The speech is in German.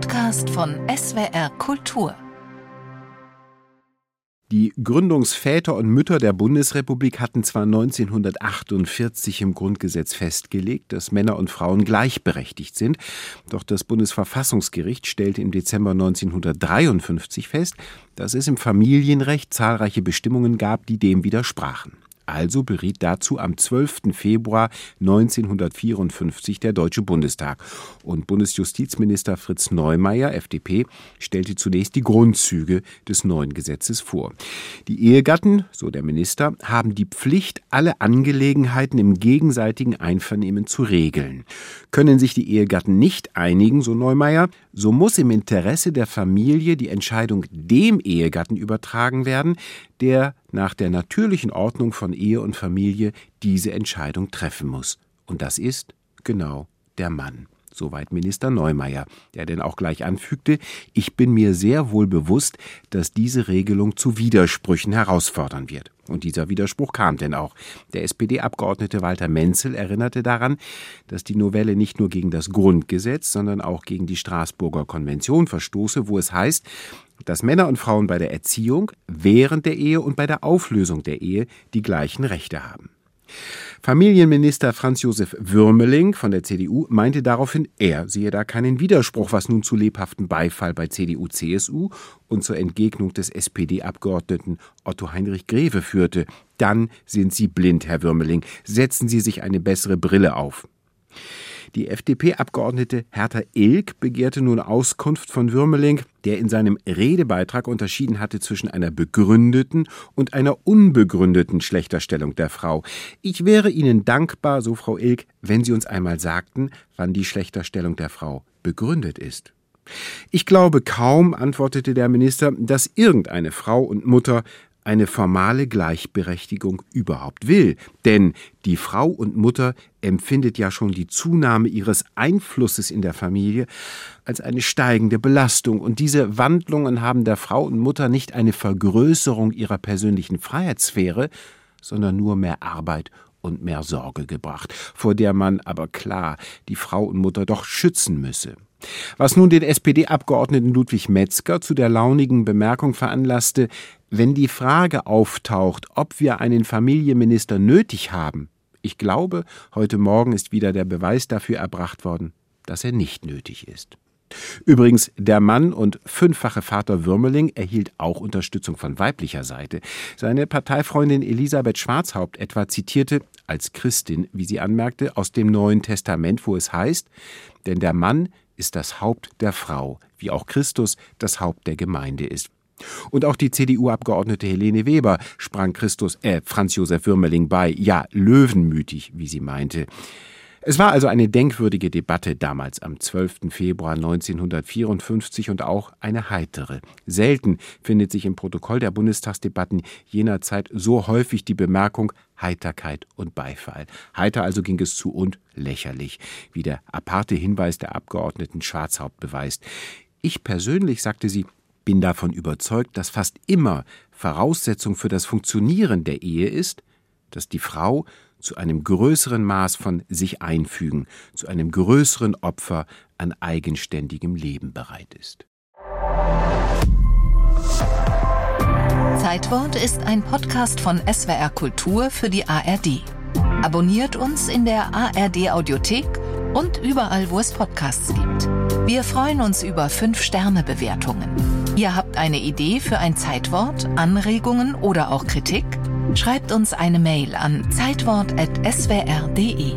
Podcast von SWR Kultur. Die Gründungsväter und Mütter der Bundesrepublik hatten zwar 1948 im Grundgesetz festgelegt, dass Männer und Frauen gleichberechtigt sind, doch das Bundesverfassungsgericht stellte im Dezember 1953 fest, dass es im Familienrecht zahlreiche Bestimmungen gab, die dem widersprachen. Also beriet dazu am 12. Februar 1954 der Deutsche Bundestag. Und Bundesjustizminister Fritz Neumeier, FDP, stellte zunächst die Grundzüge des neuen Gesetzes vor. Die Ehegatten, so der Minister, haben die Pflicht, alle Angelegenheiten im gegenseitigen Einvernehmen zu regeln. Können sich die Ehegatten nicht einigen, so Neumeier, so muss im Interesse der Familie die Entscheidung dem Ehegatten übertragen werden, der nach der natürlichen Ordnung von Ehe und Familie diese Entscheidung treffen muss. Und das ist genau der Mann. Soweit Minister Neumeier, der denn auch gleich anfügte, ich bin mir sehr wohl bewusst, dass diese Regelung zu Widersprüchen herausfordern wird. Und dieser Widerspruch kam denn auch. Der SPD-Abgeordnete Walter Menzel erinnerte daran, dass die Novelle nicht nur gegen das Grundgesetz, sondern auch gegen die Straßburger Konvention verstoße, wo es heißt, dass Männer und Frauen bei der Erziehung, während der Ehe und bei der Auflösung der Ehe die gleichen Rechte haben. Familienminister Franz Josef Würmeling von der CDU meinte daraufhin, er sehe da keinen Widerspruch, was nun zu lebhaftem Beifall bei CDU, CSU und zur Entgegnung des SPD-Abgeordneten Otto Heinrich Greve führte. Dann sind Sie blind, Herr Würmeling. Setzen Sie sich eine bessere Brille auf. Die FDP-Abgeordnete Hertha Ilk begehrte nun Auskunft von Würmeling, der in seinem Redebeitrag unterschieden hatte zwischen einer begründeten und einer unbegründeten Schlechterstellung der Frau. Ich wäre Ihnen dankbar, so Frau Ilk, wenn Sie uns einmal sagten, wann die Schlechterstellung der Frau begründet ist. Ich glaube kaum, antwortete der Minister, dass irgendeine Frau und Mutter eine formale Gleichberechtigung überhaupt will. Denn die Frau und Mutter empfindet ja schon die Zunahme ihres Einflusses in der Familie als eine steigende Belastung. Und diese Wandlungen haben der Frau und Mutter nicht eine Vergrößerung ihrer persönlichen Freiheitssphäre, sondern nur mehr Arbeit und mehr Sorge gebracht, vor der man aber klar die Frau und Mutter doch schützen müsse. Was nun den SPD-Abgeordneten Ludwig Metzger zu der launigen Bemerkung veranlasste, wenn die Frage auftaucht, ob wir einen Familienminister nötig haben, ich glaube, heute Morgen ist wieder der Beweis dafür erbracht worden, dass er nicht nötig ist. Übrigens, der Mann und fünffache Vater Würmeling erhielt auch Unterstützung von weiblicher Seite. Seine Parteifreundin Elisabeth Schwarzhaupt etwa zitierte, als Christin, wie sie anmerkte, aus dem Neuen Testament, wo es heißt, denn der Mann ist das Haupt der Frau, wie auch Christus das Haupt der Gemeinde ist. Und auch die CDU-Abgeordnete Helene Weber sprang Christus, äh, Franz Josef Würmeling bei, ja, löwenmütig, wie sie meinte. Es war also eine denkwürdige Debatte damals am 12. Februar 1954 und auch eine heitere. Selten findet sich im Protokoll der Bundestagsdebatten jener Zeit so häufig die Bemerkung Heiterkeit und Beifall. Heiter also ging es zu und lächerlich, wie der aparte Hinweis der Abgeordneten Schwarzhaupt beweist. Ich persönlich, sagte sie, bin davon überzeugt, dass fast immer Voraussetzung für das Funktionieren der Ehe ist, dass die Frau zu einem größeren Maß von sich einfügen, zu einem größeren Opfer an eigenständigem Leben bereit ist. Zeitwort ist ein Podcast von SWR Kultur für die ARD. Abonniert uns in der ARD Audiothek und überall, wo es Podcasts gibt. Wir freuen uns über 5-Sterne-Bewertungen. Ihr habt eine Idee für ein Zeitwort, Anregungen oder auch Kritik? Schreibt uns eine Mail an zeitwort.swr.de.